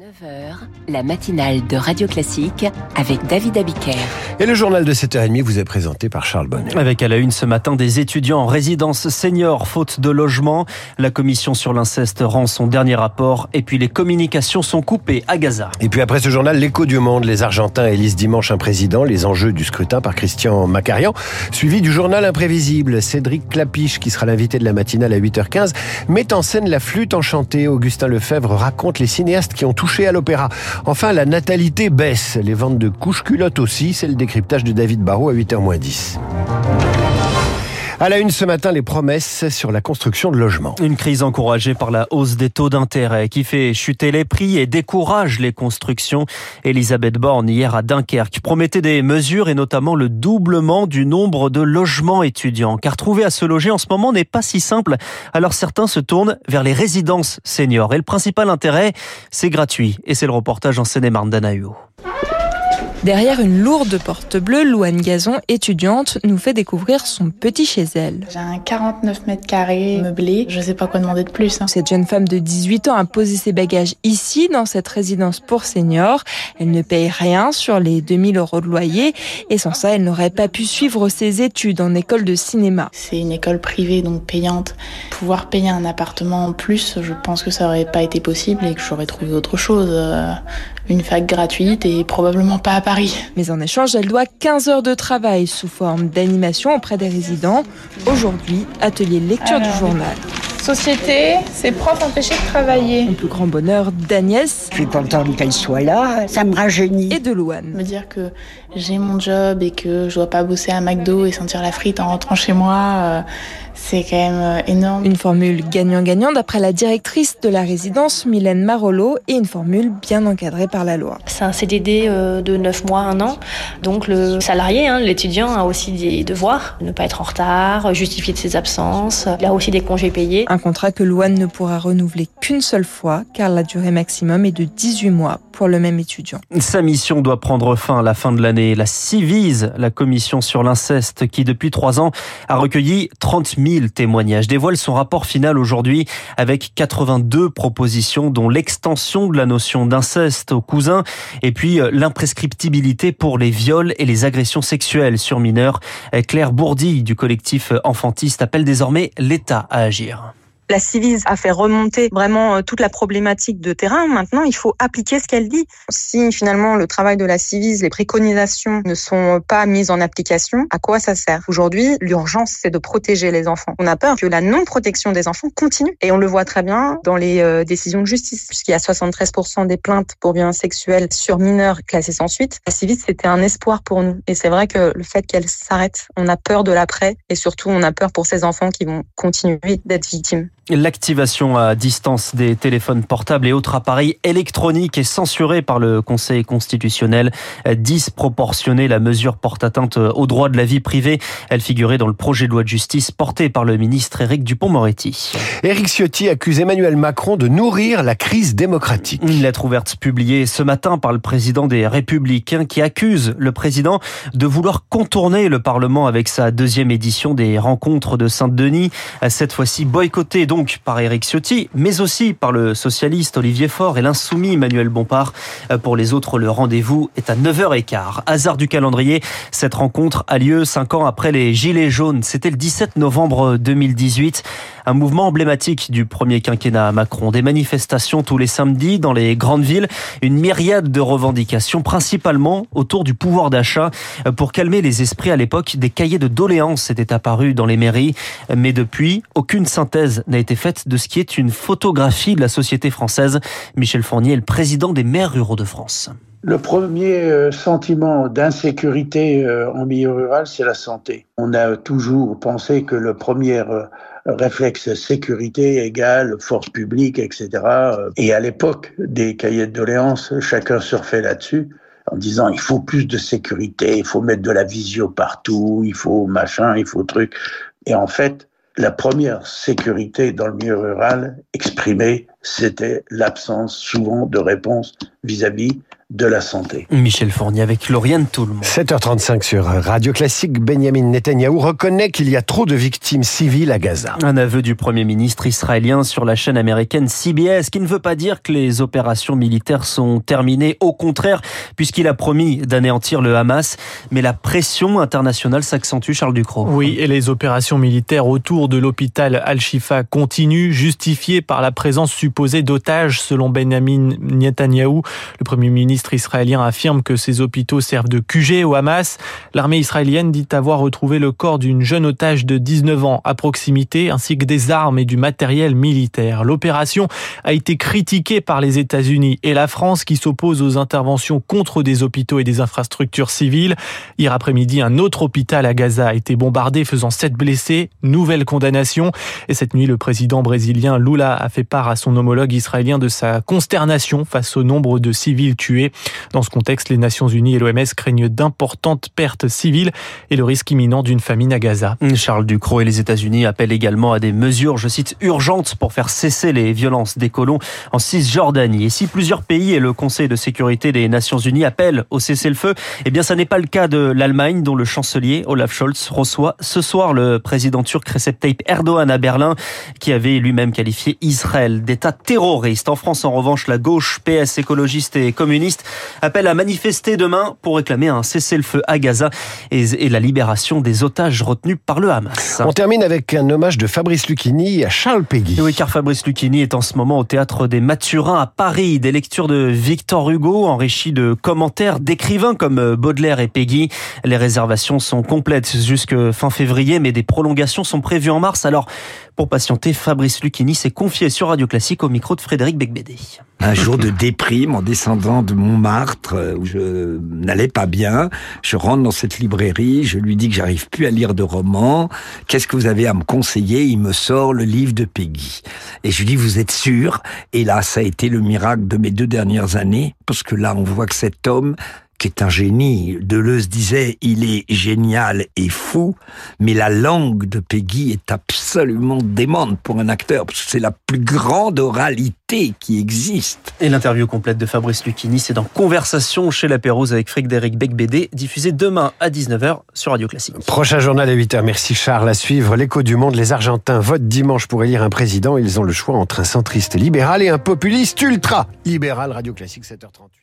9h, la matinale de Radio Classique avec David Abiker. Et le journal de 7h30 vous est présenté par Charles Bonnet. Avec à la une ce matin des étudiants en résidence senior faute de logement. La commission sur l'inceste rend son dernier rapport et puis les communications sont coupées à Gaza. Et puis après ce journal, l'écho du monde, les Argentins élisent dimanche un président, les enjeux du scrutin par Christian Macarian, suivi du journal imprévisible. Cédric Clapiche, qui sera l'invité de la matinale à 8h15, met en scène la flûte enchantée. Augustin Lefebvre raconte les cinéastes qui ont touché Enfin, la natalité baisse. Les ventes de couches culottes aussi. C'est le décryptage de David Barrault à 8h10. À la une ce matin, les promesses sur la construction de logements. Une crise encouragée par la hausse des taux d'intérêt qui fait chuter les prix et décourage les constructions. Elisabeth Borne, hier à Dunkerque, promettait des mesures et notamment le doublement du nombre de logements étudiants. Car trouver à se loger en ce moment n'est pas si simple. Alors certains se tournent vers les résidences seniors. Et le principal intérêt, c'est gratuit. Et c'est le reportage en Seine-et-Marne. Derrière une lourde porte bleue, Louane Gazon, étudiante, nous fait découvrir son petit chez elle. J'ai un 49 mètres carrés meublé. Je sais pas quoi demander de plus. Hein. Cette jeune femme de 18 ans a posé ses bagages ici, dans cette résidence pour seniors. Elle ne paye rien sur les 2000 euros de loyer. Et sans ça, elle n'aurait pas pu suivre ses études en école de cinéma. C'est une école privée, donc payante. Pouvoir payer un appartement en plus, je pense que ça aurait pas été possible et que j'aurais trouvé autre chose. Euh, une fac gratuite et probablement pas à Paris. Mais en échange, elle doit 15 heures de travail sous forme d'animation auprès des résidents. Aujourd'hui, atelier lecture du journal. Société, c'est prof empêché de travailler. Mon plus grand bonheur d'Agnès. Je suis contente qu'elle soit là, ça me rajeunit. Et de Louane. Me dire que j'ai mon job et que je dois pas bosser à McDo et sentir la frite en rentrant chez moi, euh, c'est quand même euh, énorme. Une formule gagnant-gagnant d'après la directrice de la résidence, Mylène Marolo, et une formule bien encadrée par la loi. C'est un CDD euh, de 9 mois, 1 an. Donc le salarié, hein, l'étudiant, a aussi des devoirs. Ne pas être en retard, justifier de ses absences. Il a aussi des congés payés. Un contrat que Louane ne pourra renouveler qu'une seule fois, car la durée maximum est de 18 mois pour le même étudiant. Sa mission doit prendre fin à la fin de l'année. La CIVISE, la commission sur l'inceste, qui depuis trois ans a recueilli 30 000 témoignages, dévoile son rapport final aujourd'hui avec 82 propositions, dont l'extension de la notion d'inceste aux cousins et puis euh, l'imprescriptibilité pour les viols et les agressions sexuelles sur mineurs. Claire Bourdi du collectif Enfantiste appelle désormais l'État à agir. La Civise a fait remonter vraiment euh, toute la problématique de terrain. Maintenant, il faut appliquer ce qu'elle dit. Si finalement le travail de la Civise, les préconisations ne sont pas mises en application, à quoi ça sert? Aujourd'hui, l'urgence, c'est de protéger les enfants. On a peur que la non-protection des enfants continue. Et on le voit très bien dans les euh, décisions de justice, puisqu'il y a 73% des plaintes pour violences sexuelles sur mineurs classées sans suite. La Civise, c'était un espoir pour nous. Et c'est vrai que le fait qu'elle s'arrête, on a peur de l'après. Et surtout, on a peur pour ces enfants qui vont continuer d'être victimes. L'activation à distance des téléphones portables et autres appareils électroniques est censurée par le Conseil constitutionnel. Disproportionnée, la mesure porte atteinte au droit de la vie privée. Elle figurait dans le projet de loi de justice porté par le ministre Éric Dupont-Moretti. Éric Ciotti accuse Emmanuel Macron de nourrir la crise démocratique. Une lettre ouverte publiée ce matin par le président des Républicains qui accuse le président de vouloir contourner le Parlement avec sa deuxième édition des rencontres de Saint-Denis. Cette fois-ci boycottée donc par Éric Ciotti, mais aussi par le socialiste Olivier Faure et l'insoumis Emmanuel Bompard. Pour les autres, le rendez-vous est à 9h15. Hasard du calendrier, cette rencontre a lieu cinq ans après les Gilets jaunes. C'était le 17 novembre 2018. Un mouvement emblématique du premier quinquennat à Macron. Des manifestations tous les samedis dans les grandes villes. Une myriade de revendications, principalement autour du pouvoir d'achat. Pour calmer les esprits à l'époque, des cahiers de doléances étaient apparus dans les mairies. Mais depuis, aucune synthèse n'a été faite de ce qui est une photographie de la société française. Michel Fournier est le président des maires ruraux de France. Le premier sentiment d'insécurité en milieu rural, c'est la santé. On a toujours pensé que le premier réflexe sécurité égale force publique, etc. Et à l'époque des cahiers de doléances, chacun surfait là-dessus en disant il faut plus de sécurité, il faut mettre de la visio partout, il faut machin, il faut truc. Et en fait, la première sécurité dans le milieu rural exprimée, c'était l'absence souvent de réponse vis-à-vis de la santé. Michel Fournier avec Lauriane Toulmont. 7h35 sur Radio Classique, Benjamin Netanyahou reconnaît qu'il y a trop de victimes civiles à Gaza. Un aveu du Premier ministre israélien sur la chaîne américaine CBS, qui ne veut pas dire que les opérations militaires sont terminées, au contraire, puisqu'il a promis d'anéantir le Hamas. Mais la pression internationale s'accentue, Charles Ducrot. Oui, et les opérations militaires autour de l'hôpital Al-Shifa continuent, justifiées par la présence supposée d'otages, selon Benjamin Netanyahou. Le Premier ministre israélien affirme que ces hôpitaux servent de QG au Hamas. L'armée israélienne dit avoir retrouvé le corps d'une jeune otage de 19 ans à proximité, ainsi que des armes et du matériel militaire. L'opération a été critiquée par les États-Unis et la France qui s'opposent aux interventions contre des hôpitaux et des infrastructures civiles. Hier après-midi, un autre hôpital à Gaza a été bombardé, faisant sept blessés. Nouvelle condamnation. Et cette nuit, le président brésilien Lula a fait part à son homologue israélien de sa consternation face au nombre de civils tués. Dans ce contexte, les Nations Unies et l'OMS craignent d'importantes pertes civiles et le risque imminent d'une famine à Gaza. Charles Ducrot et les États-Unis appellent également à des mesures, je cite, urgentes pour faire cesser les violences des colons en Cisjordanie. Et si plusieurs pays et le Conseil de sécurité des Nations Unies appellent au cessez-le-feu, eh bien, ça n'est pas le cas de l'Allemagne, dont le chancelier Olaf Scholz reçoit ce soir le président turc Recep Tayyip Erdogan à Berlin, qui avait lui-même qualifié Israël d'État terroriste. En France, en revanche, la gauche, PS, écologiste et communiste appelle à manifester demain pour réclamer un cessez-le-feu à Gaza et, la libération des otages retenus par le Hamas. On termine avec un hommage de Fabrice Lucchini à Charles Péguy. Oui, car Fabrice Lucchini est en ce moment au théâtre des Mathurins à Paris. Des lectures de Victor Hugo enrichies de commentaires d'écrivains comme Baudelaire et Péguy. Les réservations sont complètes jusque fin février, mais des prolongations sont prévues en mars. Alors, pour patienter, Fabrice Lucchini s'est confié sur Radio Classique au micro de Frédéric Becbédé. Un jour de déprime en descendant de Montmartre euh, où je n'allais pas bien, je rentre dans cette librairie, je lui dis que j'arrive plus à lire de romans. Qu'est-ce que vous avez à me conseiller? Il me sort le livre de Peggy. Et je lui dis vous êtes sûr? Et là, ça a été le miracle de mes deux dernières années parce que là, on voit que cet homme qui est un génie. Deleuze disait, il est génial et fou, mais la langue de Peggy est absolument démente pour un acteur, parce que c'est la plus grande oralité qui existe. Et l'interview complète de Fabrice Lucchini, c'est dans Conversation chez La Pérouse avec Frédéric Becbédé, diffusé demain à 19h sur Radio Classique. Prochain journal à 8h. Merci Charles. À suivre l'écho du monde. Les Argentins votent dimanche pour élire un président. Ils ont le choix entre un centriste libéral et un populiste ultra libéral. Radio Classique 7h38.